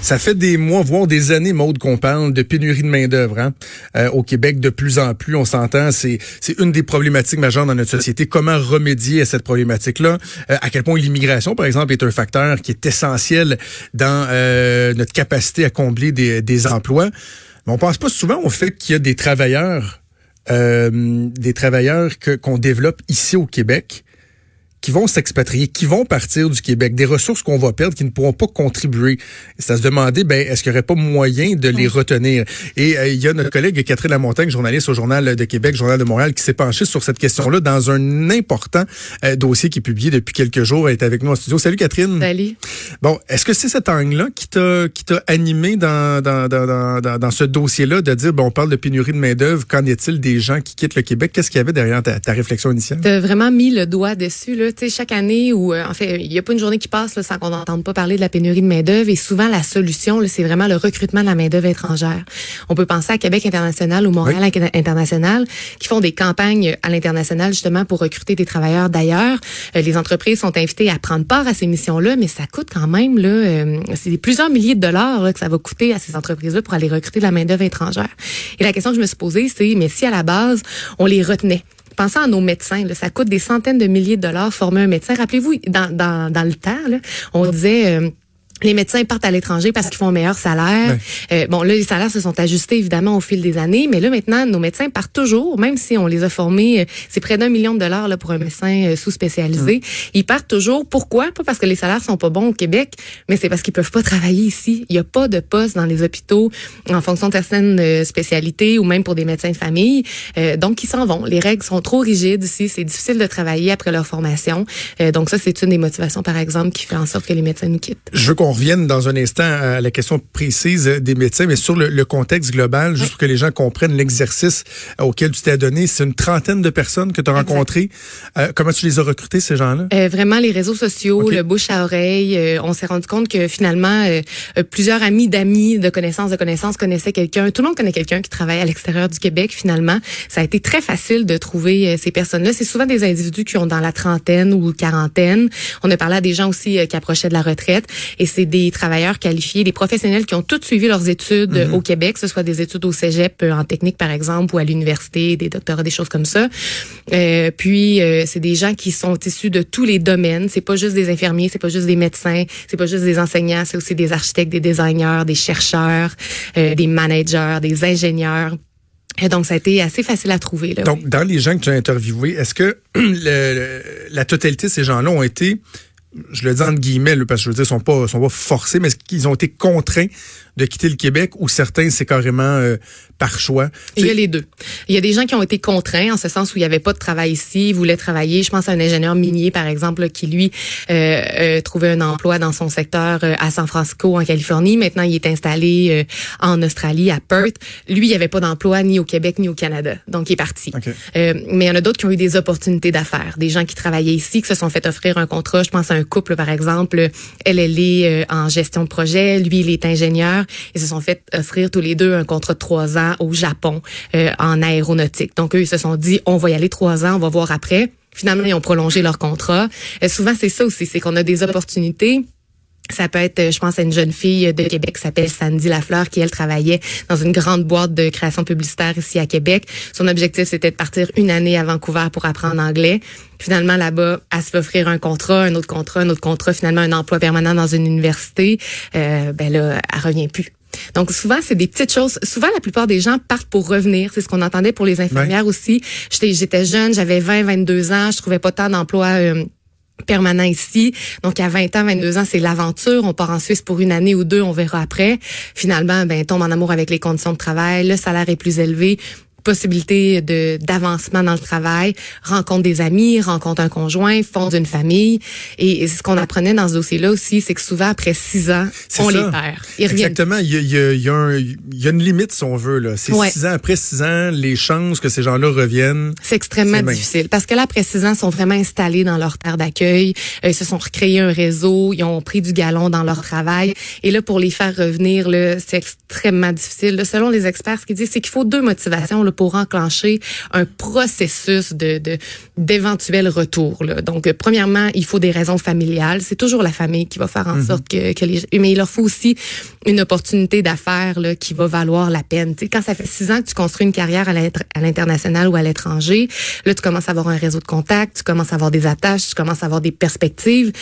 Ça fait des mois, voire des années, Maude, qu'on parle de pénurie de main-d'œuvre hein? Euh, au Québec. De plus en plus, on s'entend, c'est une des problématiques majeures dans notre société. Comment remédier à cette problématique-là? Euh, À quel point l'immigration, par exemple, est un facteur qui est essentiel dans euh, notre capacité à combler des, des emplois. Mais on pense pas souvent au fait qu'il y a des travailleurs, des travailleurs qu'on développe ici au Québec qui vont s'expatrier, qui vont partir du Québec, des ressources qu'on va perdre, qui ne pourront pas contribuer. C'est à se demander, ben, est-ce qu'il n'y aurait pas moyen de les retenir? Et euh, il y a notre collègue Catherine Lamontagne, journaliste au Journal de Québec, Journal de Montréal, qui s'est penchée sur cette question-là dans un important euh, dossier qui est publié depuis quelques jours. Elle est avec nous en studio. Salut Catherine. Salut. Bon, est-ce que c'est cet angle-là qui t'a qui t'a animé dans, dans, dans, dans, dans ce dossier-là de dire, bon, on parle de pénurie de main-d'œuvre, qu'en est-il des gens qui quittent le Québec? Qu'est-ce qu'il y avait derrière ta, ta réflexion initiale? Tu as vraiment mis le doigt dessus, là chaque année où, euh, en fait, il n'y a pas une journée qui passe sans qu'on n'entende pas parler de la pénurie de main-d'œuvre. Et souvent, la solution, c'est vraiment le recrutement de la main-d'œuvre étrangère. On peut penser à Québec international ou Montréal international qui font des campagnes à l'international justement pour recruter des travailleurs d'ailleurs. Euh, les entreprises sont invitées à prendre part à ces missions-là, mais ça coûte quand même là, euh, c'est plusieurs milliers de dollars que ça va coûter à ces entreprises-là pour aller recruter de la main-d'œuvre étrangère. Et la question que je me suis posée, c'est mais si à la base on les retenait pensez à nos médecins. Là, ça coûte des centaines de milliers de dollars former un médecin. Rappelez-vous, dans, dans, dans le temps, on disait... Euh, les médecins partent à l'étranger parce qu'ils font un meilleur salaire. Euh, bon, là, les salaires se sont ajustés évidemment au fil des années, mais là maintenant, nos médecins partent toujours, même si on les a formés, euh, c'est près d'un million de dollars là, pour un médecin euh, sous-spécialisé. Ils partent toujours. Pourquoi? Pas parce que les salaires sont pas bons au Québec, mais c'est parce qu'ils peuvent pas travailler ici. Il y a pas de poste dans les hôpitaux en fonction de certaines spécialités ou même pour des médecins de famille. donc, ils s'en vont. Les règles sont trop rigides ici. C'est difficile de travailler après leur formation. donc, ça, c'est une des motivations, par exemple, qui fait en sorte que les médecins nous quittent. Je on revienne dans un instant à la question précise des médecins, mais sur le, contexte global, juste pour que les gens comprennent l'exercice auquel tu t'es donné. C'est une trentaine de personnes que tu as rencontrées. Euh, comment tu les as recrutées, ces gens-là? Euh, vraiment, les réseaux sociaux, le bouche à oreille. Euh, on s'est rendu compte que finalement, plusieurs amis d'amis, de connaissances de connaissances connaissaient quelqu'un. Tout le monde connaît quelqu'un qui travaille à l'extérieur du Québec, finalement. Ça a été très facile de trouver ces personnes-là. C'est souvent des individus qui ont dans la trentaine ou quarantaine. On a parlé à des gens aussi qui approchaient de la retraite. Et c'est des travailleurs qualifiés, des professionnels qui ont tous suivi leurs études mhm. au Québec, que ce soit des études au cégep euh, en technique par exemple ou à l'université, des doctorats, des choses comme ça. Euh, puis euh, c'est des gens qui sont issus de tous les domaines. C'est pas juste des infirmiers, c'est pas juste des médecins, c'est pas juste des enseignants, c'est aussi des architectes, des designers, des chercheurs, euh, des managers, des ingénieurs. Et donc, ça a été assez facile à trouver. Là, donc, dans les gens que tu as interviewés, est-ce que le, la totalité de ces gens-là ont été je le dis entre guillemets, parce que je veux dire, ils sont pas, sont pas forcés, mais qu'ils ont été contraints de quitter le Québec ou certains, c'est carrément euh, par choix? Il y a les deux. Il y a des gens qui ont été contraints en ce sens où il n'y avait pas de travail ici, ils voulaient travailler. Je pense à un ingénieur minier, par exemple, qui, lui, euh, euh, trouvait un emploi dans son secteur euh, à San Francisco, en Californie. Maintenant, il est installé en Australie, à Perth. Lui, il n'y avait pas d'emploi ni au Québec ni au Canada. Donc, il est parti. mais il y en a d'autres qui ont eu des opportunités d'affaires. Des gens qui travaillaient ici, qui se sont fait offrir un contrat. Je pense à un couple, par exemple. Elle, elle est en gestion de projet. Lui, il est ingénieur. Ils se sont fait offrir tous les deux un contrat de trois ans au Japon euh, en aéronautique. Donc eux, ils se sont dit, on va y aller trois ans, on va voir après. Finalement, ils ont prolongé leur contrat. Euh, souvent, c'est ça aussi, c'est qu'on a des opportunités ça peut être, je pense à une jeune fille de Québec qui s'appelle Sandy Lafleur, qui elle travaillait dans une grande boîte de création publicitaire ici à Québec. Son objectif c'était de partir une année à Vancouver pour apprendre anglais. Finalement là-bas, elle se fait offrir un contrat, un autre contrat, un autre contrat, finalement un emploi permanent dans une université. Euh, ben là, elle revient plus. Donc souvent c'est des petites choses. Souvent la plupart des gens partent pour revenir. C'est ce qu'on entendait pour les infirmières aussi. J'étais jeune, j'avais 20 22 ans, je trouvais pas tant d'emploi euh, permanent ici. Donc, à 20 ans, 22 ans, c'est l'aventure. On part en Suisse pour une année ou deux, on verra après. Finalement, ben, tombe en amour avec les conditions de travail, le salaire est plus élevé. Possibilité de d'avancement dans le travail, rencontre des amis, rencontre un conjoint, fonde une famille. Et ce qu'on apprenait dans ce dossier-là aussi, c'est que souvent après six ans, on ça. les perd. Ils. Exactement. Il y a, il y a- il y a un- il y a une limite, si on veut. là. C'est Ouais. six ans. Après six ans, les chances que ces gens-là reviennent. C'est extrêmement difficile parce que là, après six ans, ils sont vraiment installés dans leur terre d'accueil. Euh, ils se sont recréés un réseau. Ils ont pris du galon dans leur travail. Et là, pour les faire revenir, là, c'est extrêmement difficile. Là, selon les experts, ce qu'ils disent, c'est qu'il faut deux motivations là, pour enclencher un processus de de- d'éventuel retour. Là. Donc, euh, premièrement, il faut des raisons familiales. C'est toujours la famille qui va faire en sorte que, que les... Mais il leur faut aussi une opportunité d'affaires qui va valoir la peine. Quand ça fait six ans que tu construis une carrière à l'inter- à l'international ou à l'étranger, là, tu commences à avoir un réseau de contacts, tu commences à avoir des attaches, tu commences à avoir des perspectives.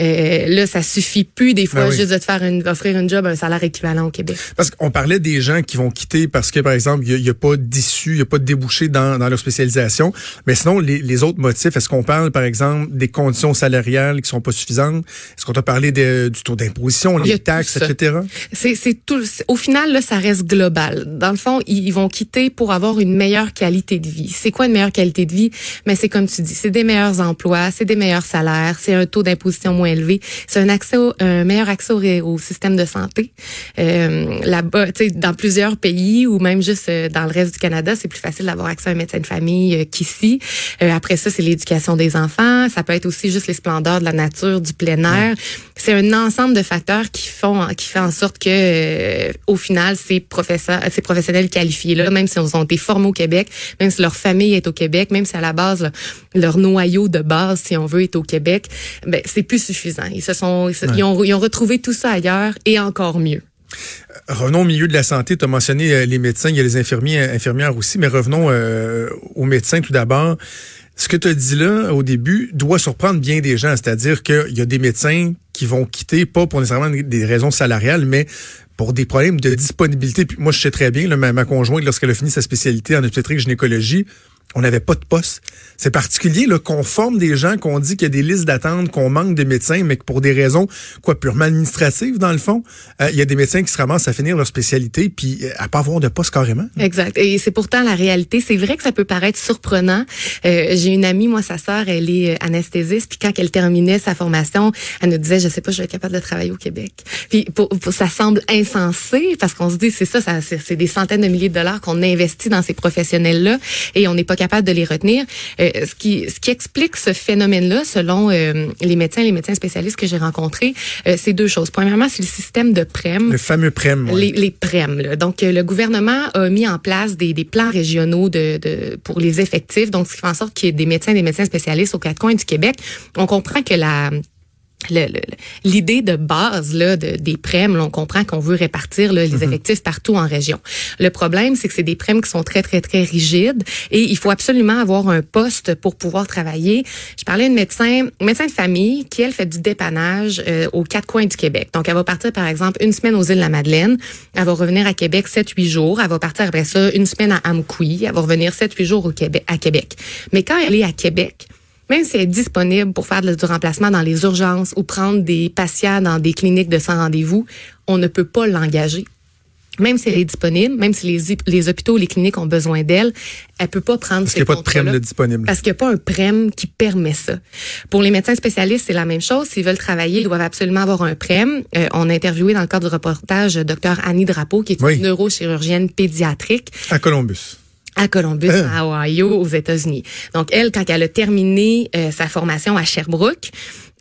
Euh, là, ça suffit plus des fois oui. juste de te faire une, offrir une job, un salaire équivalent au Québec. Parce qu'on parlait des gens qui vont quitter parce que, par exemple, il n'y a, pas il n'y a pas de débouché dans, dans leur spécialisation. Mais sinon, les, les autres motifs, est-ce qu'on parle, par exemple, des conditions salariales qui sont pas suffisantes? Est-ce qu'on t'a parlé de- du taux d'imposition, les taxes, etc.? C'est, tout. Au final, là, ça reste global. Dans le fond, ils, ils vont quitter pour avoir une meilleure qualité de vie. C'est quoi une meilleure qualité de vie? Mais c'est comme tu dis, c'est des meilleurs emplois, c'est des meilleurs salaires, c'est un taux d'imposition moins élevé, c'est un accès, au, un meilleur accès au, au système de santé. Euh, là-bas, tu sais, dans plusieurs pays ou même juste euh, dans le reste du Canada, c'est plus facile d'avoir accès à un médecin de famille euh, qu'ici. Euh, après ça, c'est l'éducation des enfants. Ça peut être aussi juste les splendeurs de la nature, du plein air. C'est un ensemble de facteurs qui font, qui fait en sorte que, euh, au final, ces professeurs, ces professionnels qualifiés là, même si ils ont été formés au Québec, même si leur famille est au Québec, même si à la base là, leur noyau de base, si on veut, est au Québec, ben c'est plus suffisant. Ils se sont, ils, se- ils ont, ils ont retrouvé tout ça ailleurs et encore mieux. Revenons au milieu de la santé. Tu as mentionné euh, les médecins, il y a les infirmiers, euh, infirmières aussi, mais revenons euh, aux médecins tout d'abord. Ce que tu as dit là au début doit surprendre bien des gens, c'est-à-dire qu'il y a des médecins qui vont quitter, pas pour nécessairement des raisons salariales, mais pour des problèmes de disponibilité. Puis moi, je sais très bien, là, ma, ma conjointe, lorsqu'elle a fini sa spécialité en obstétrique gynécologie, on n'avait pas de poste. C'est particulier qu'on forme des gens, qu'on dit qu'il y a des listes d'attente, qu'on manque de médecins, mais que pour des raisons quoi purement administratives, dans le fond, euh, il y a des médecins qui se ramassent à finir leur spécialité puis euh, à pas avoir de poste carrément. Exact. Et c'est pourtant la réalité. C'est vrai que ça peut paraître surprenant. Euh, J'ai une amie, moi, sa sœur, elle est anesthésiste. Puis quand elle terminait sa formation, elle nous disait, je sais pas, je vais être capable de travailler au Québec. Puis ça semble insensé parce qu'on se dit, c'est ça, ça c'est des centaines de milliers de dollars qu'on investit dans ces professionnels-là et on n'est pas capable de les retenir. Euh, ce qui ce qui explique ce phénomène-là, selon euh, les médecins, les médecins spécialistes que j'ai rencontrés, euh, c'est deux choses. Premièrement, c'est le système de prême. Le fameux ouais. Les, les PREM. là. Donc, le gouvernement a mis en place des, des plans régionaux de, de, pour les effectifs. Donc, ce qui fait en sorte qu'il y ait des médecins des médecins spécialistes aux quatre coins du Québec. On comprend que la l'idée de base là, de, des prêmes, là, on comprend qu'on veut répartir là, les effectifs partout en région. Le problème, c'est que c'est des prêmes qui sont très, très, très rigides et il faut absolument avoir un poste pour pouvoir travailler. Je parlais une médecin, médecin de famille qui, elle, fait du dépannage euh, aux quatre coins du Québec. Donc, elle va partir, par exemple, une semaine aux îles de la Madeleine. Elle va revenir à Québec 7-8 jours. Elle va partir après ça une semaine à Amqui. Elle va revenir 7-8 jours au Québec, à Québec. Mais quand elle est à Québec, même si elle est disponible pour faire du remplacement dans les urgences ou prendre des patients dans des cliniques de sans rendez-vous, on ne peut pas l'engager. Même si elle est disponible, même si les, les hôpitaux les cliniques ont besoin d'elle, elle peut pas prendre Parce ce qu'il n'y a pas de là, disponible. Parce qu'il n'y a pas un prême qui permet ça. Pour les médecins spécialistes, c'est la même chose. S'ils veulent travailler, ils doivent absolument avoir un prême. Euh, on a interviewé dans le cadre du reportage Dr Annie Drapeau, qui est Oui. une neurochirurgienne pédiatrique À Columbus. À Columbus, Hein? à Ohio, aux États-Unis. Donc, elle, quand elle a terminé euh, sa formation à Sherbrooke,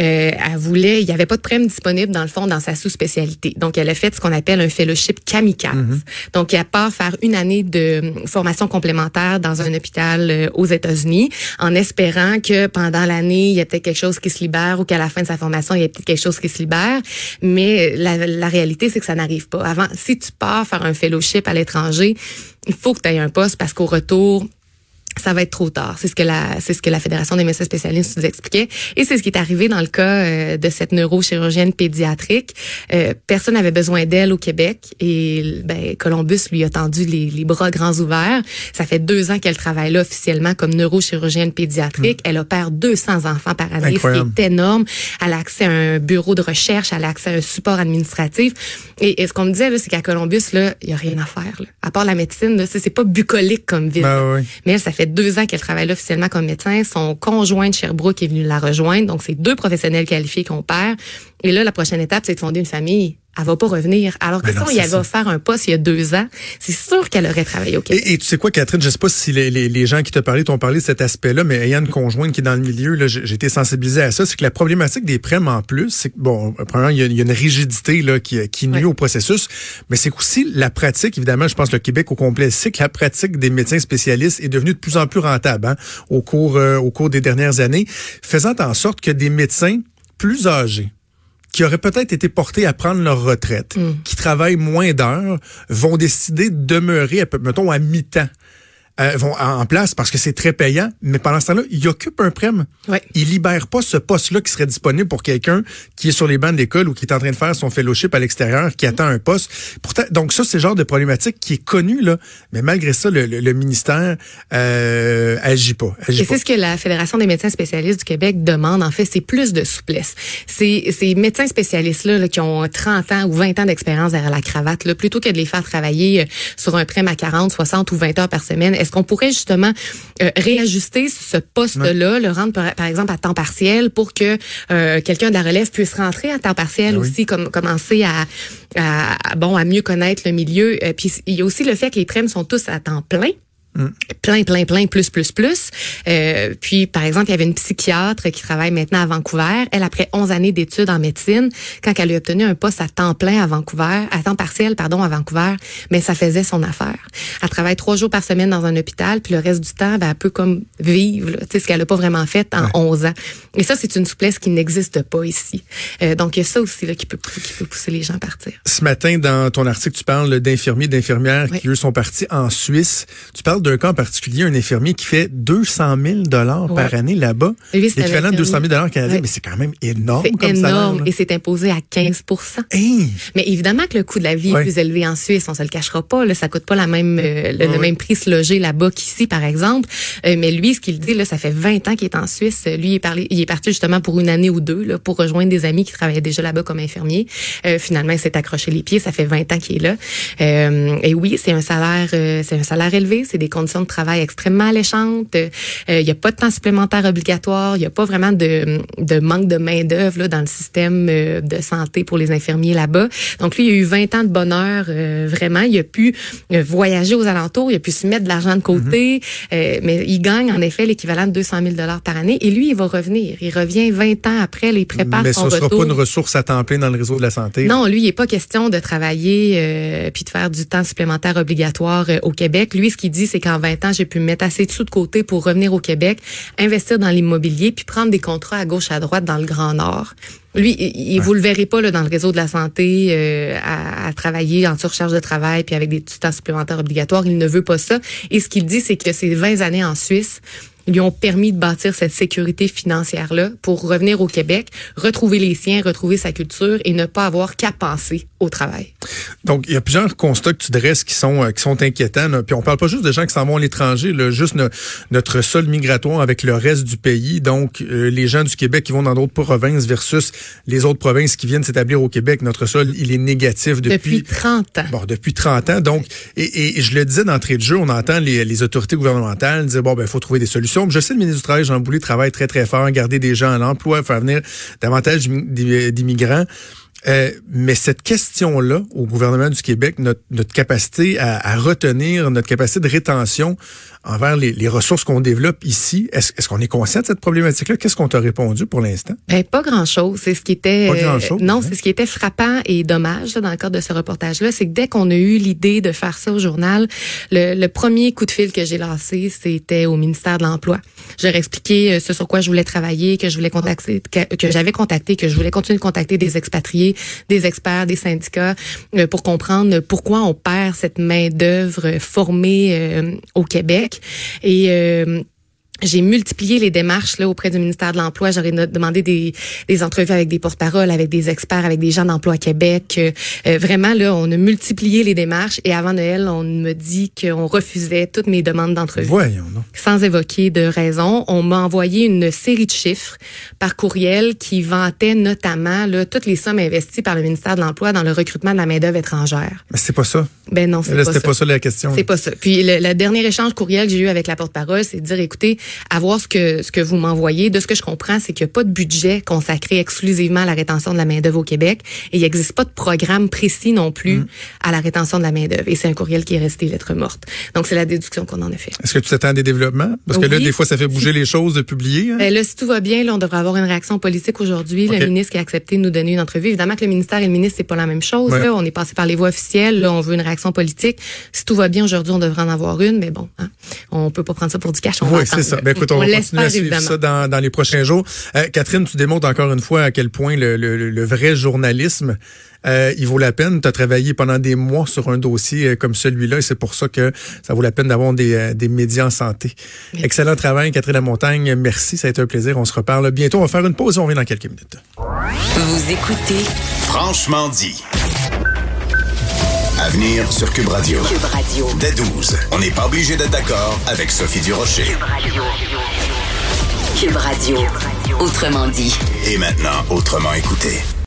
euh, elle voulait, il n'y avait pas de prême disponible dans le fond dans sa sous-spécialité. Donc, elle a fait ce qu'on appelle un fellowship kamikaze. Donc, elle part faire une année de euh, formation complémentaire dans un hôpital euh, aux États-Unis, en espérant que pendant l'année, il y a peut-être quelque chose qui se libère ou qu'à la fin de sa formation, il y a peut-être quelque chose qui se libère. Mais la, la réalité, c'est que ça n'arrive pas. Avant, si tu pars faire un fellowship à l'étranger, il faut que tu aies un poste parce qu'au retour, ça va être trop tard. C'est ce que la c'est ce que la Fédération des médecins spécialistes nous expliquait et c'est ce qui est arrivé dans le cas euh, de cette neurochirurgienne pédiatrique. Euh, personne n'avait besoin d'elle au Québec et ben Columbus lui a tendu les, les bras grands ouverts. Ça fait deux ans qu'elle travaille là officiellement comme neurochirurgienne pédiatrique. Elle opère 200 enfants par année, Incroyable. ce qui est énorme. Elle a accès à un bureau de recherche, elle a accès à un support administratif. Et, et ce qu'on me disait là, c'est qu'à Columbus là, il y a rien à faire là. À part la médecine, là, c'est c'est pas bucolique comme ville. Ben oui. Mais elle, ça fait deux ans qu'elle travaille officiellement comme médecin. Son conjoint de Sherbrooke est venu la rejoindre. Donc, c'est deux professionnels qualifiés qu'on perd. Et là, la prochaine étape, c'est de fonder une famille. Elle va pas revenir. Alors que si avait ça. offert un poste il y a deux ans, c'est sûr qu'elle aurait travaillé au Québec. Et, et tu sais quoi, Catherine, je sais pas si les, les, les gens qui te parlaient t'ont parlé de cet aspect-là, mais ayant une conjointe qui est dans le milieu, j'ai été sensibilisé à ça. C'est que la problématique des prêts en plus, c'est que, bon, premièrement, il y a, il y a une rigidité là, qui, qui nuit Ouais. au processus, mais c'est qu'aussi la pratique, évidemment, je pense que le Québec au complet, c'est que la pratique des médecins spécialistes est devenue de plus en plus rentable hein, au, cours, euh, au cours des dernières années, faisant en sorte que des médecins plus âgés, qui auraient peut-être été portés à prendre leur retraite, qui travaillent moins d'heures, vont décider de demeurer, à mettons, à mi-temps. Euh, vont en place parce que c'est très payant, mais pendant ce temps-là, ils occupent un prême. Ouais. Ils libèrent pas ce poste-là qui serait disponible pour quelqu'un qui est sur les bancs de l'école ou qui est en train de faire son fellowship à l'extérieur, qui attend un poste. Pourtant, donc ça, c'est le genre de problématique qui est connu là, mais malgré ça, le, le- le ministère euh, agit pas. Agit Et c'est ce que la Fédération des médecins spécialistes du Québec demande, en fait, c'est plus de souplesse. Ces, ces médecins spécialistes-là là, qui ont 30 ans ou 20 ans d'expérience derrière la cravate, là, plutôt que de les faire travailler euh, sur un prêt à 40, 60 ou 20 heures par semaine, est-ce qu'on pourrait justement euh, réajuster ce poste-là, le rendre par, par exemple à temps partiel pour que euh, quelqu'un de la relève puisse rentrer à temps partiel Ben oui. aussi, comme, commencer à, bon à mieux connaître le milieu? Euh, puis il y a aussi le fait que les prêmes sont tous à temps plein plein, plein, plein, plus, plus, plus. Euh, puis, par exemple, il y avait une psychiatre qui travaille maintenant à Vancouver. Elle, après 11 années d'études en médecine, quand elle a obtenu un poste à temps plein à Vancouver, à temps partiel, pardon, à Vancouver, mais ça faisait son affaire. Elle travaille trois jours par semaine dans un hôpital, puis le reste du temps, ben, elle peut comme vivre, tu sais, ce qu'elle n'a pas vraiment fait en 11 ans. Et ça, c'est une souplesse qui n'existe pas ici. Euh, donc, il y a ça aussi là, qui, peut, qui peut pousser les gens à partir. Ce matin, dans ton article, tu parles d'infirmiers, d'infirmières qui, eux, sont partis en Suisse. Tu parles d'un cas en particulier, un infirmier qui fait 200 000 dollars par année là-bas. L'équivalent de 200 000 dollars canadiens, Ouais. mais c'est quand même énorme C'est comme salaire. énorme là. et c'est imposé à 15 Hey! Mais évidemment que le coût de la vie Ouais. est plus élevé en Suisse, on se le cachera pas. Là, ça coûte pas la même euh, le, même prix se loger là-bas qu'ici, par exemple. Euh, mais lui, ce qu'il dit, là, ça fait 20 ans qu'il est en Suisse. Lui, il est, parlé, il est parti justement pour une année ou deux là, pour rejoindre des amis qui travaillaient déjà là-bas comme infirmier. Euh, finalement, il s'est accroché les pieds. Ça fait 20 ans qu'il est là. Et oui, c'est un salaire, c'est un salaire élevé. C'est des conditions de travail extrêmement alléchantes. Euh, Il y a pas de temps supplémentaire obligatoire. Il y a pas vraiment de, de manque de main d'œuvre là, dans le système euh, de santé pour les infirmiers là-bas. Donc lui, il a eu 20 ans de bonheur, euh, vraiment. Il a pu euh, voyager aux alentours, il a pu se mettre de l'argent de côté, euh, mais il gagne en effet l'équivalent de 200 000 dollars par année. Et lui, il va revenir. Il revient 20 ans après, il prépare Mais son ce sera retour. pas une ressource à temps plein dans le réseau de la santé. Non, lui, il n'est pas question de travailler euh, puis de faire du temps supplémentaire obligatoire euh, au Québec. Lui, ce qu'il dit, c'est qu'en 20 ans, j'ai pu me mettre assez de sous de côté pour revenir au Québec, investir dans l'immobilier, puis prendre des contrats à gauche, à droite dans le Grand Nord. Lui, il, il- vous le verrez pas là, dans le réseau de la santé euh, à, à travailler en surcharge de travail puis avec des temps supplémentaires obligatoires. Il ne veut pas ça. Et ce qu'il dit, c'est que ces 20 années en Suisse lui ont permis de bâtir cette sécurité financière-là pour revenir au Québec, retrouver les siens, retrouver sa culture et ne pas avoir qu'à penser au travail. Donc, il y a plusieurs constats que tu dresses qui sont euh, qui sont inquiétants. là. Puis on parle pas juste de gens qui s'en vont à l'étranger, juste no- notre sol migratoire avec le reste du pays. Donc, euh, les gens du Québec qui vont dans d'autres provinces versus les autres provinces qui viennent s'établir au Québec. Notre sol, il est négatif Depuis, depuis 30 ans. Bon, depuis 30 ans. Donc, et, et- et je le disais d'entrée de jeu, on entend les, les autorités gouvernementales dire, bon, ben, il faut trouver des solutions. Je sais, le ministre du Travail, Jean Boulet, travaille très, très fort, garder des gens à l'emploi, faire venir davantage d'immi- d'immigrants. Euh, mais cette question-là, au gouvernement du Québec, notre, capacité à retenir, notre capacité de rétention envers les, les ressources qu'on développe ici, est-ce est-ce qu'on est conscient de cette problématique-là? Qu'est-ce qu'on t'a répondu pour l'instant? Ben, pas grand-chose. C'est ce qui était Pas euh, grand-chose, non, hein? c'est ce qui était frappant et dommage là, dans le cadre de ce reportage-là, c'est que dès qu'on a eu l'idée de faire ça au journal, le, le premier coup de fil que j'ai lancé, c'était au ministère de l'Emploi. Ai expliqué euh, ce sur quoi je voulais travailler, que je voulais contacter, que, que j'avais contacté, que je voulais continuer de contacter des expatriés des experts, des syndicats euh, pour comprendre pourquoi on perd cette main d'œuvre formée euh, au Québec et euh, j'ai multiplié les démarches là auprès du ministère de l'Emploi. J'aurais demandé des, des entrevues avec des porte-paroles, avec des experts, avec des gens d'emploi Québec. Euh, vraiment là, on a multiplié les démarches et avant Noël, on me dit qu'on refusait toutes mes demandes d'entrevue. Voyons, non. Sans évoquer de raison, on m'a envoyé une série de chiffres par courriel qui vantaient notamment là, toutes les sommes investies par le ministère de l'Emploi dans le recrutement de la main-d'œuvre étrangère. Mais c'est pas ça. Ben non, c'est pas c'était ça. pas ça la question. C'est pas ça. Puis le, le dernier échange courriel que j'ai eu avec la porte-parole, c'est de dire écoutez, à voir ce que ce que vous m'envoyez, de ce que je comprends, c'est qu'il n'y a pas de budget consacré exclusivement à la rétention de la main-d'œuvre au Québec et il n'existe pas de programme précis non plus Mm. à la rétention de la main-d'œuvre. Et c'est un courriel qui est resté lettre morte. Donc c'est la déduction qu'on en a fait. Est-ce que tu t'attends à des développements? Parce que là, des fois, ça fait bouger les choses de publier. hein? Ben là, si tout va bien, là, on devrait avoir une réaction politique aujourd'hui. Le ministre qui a accepté de nous donner une entrevue. Évidemment que le ministère et le ministre, c'est pas la même chose. Ouais. Là. On est passé par les voies officielles. Là, on veut une réaction politique. Si tout va bien aujourd'hui, on devrait en avoir une. Mais bon, hein, on peut pas prendre ça pour du cash. On Oui, c'est ça. là. Ben, écoute, on, va continuer l'espère, à suivre évidemment. ça dans, dans les prochains jours. Euh, Catherine, tu démontres encore une fois à quel point le, le- le vrai journalisme, euh, il vaut la peine. Tu as travaillé pendant des mois sur un dossier euh, comme celui-là et c'est pour ça que ça vaut la peine d'avoir des, des médias en santé. Merci. Excellent travail, Catherine Lamontagne. Merci, ça a été un plaisir. On se reparle bientôt. On va faire une pause et on revient dans quelques minutes. Vous écoutez Franchement dit. À venir sur Cube Radio. Cube Radio. Dès 12, on n'est pas obligé d'être d'accord avec Sophie Durocher. Cube Radio. Autrement dit. Et maintenant, autrement écouté.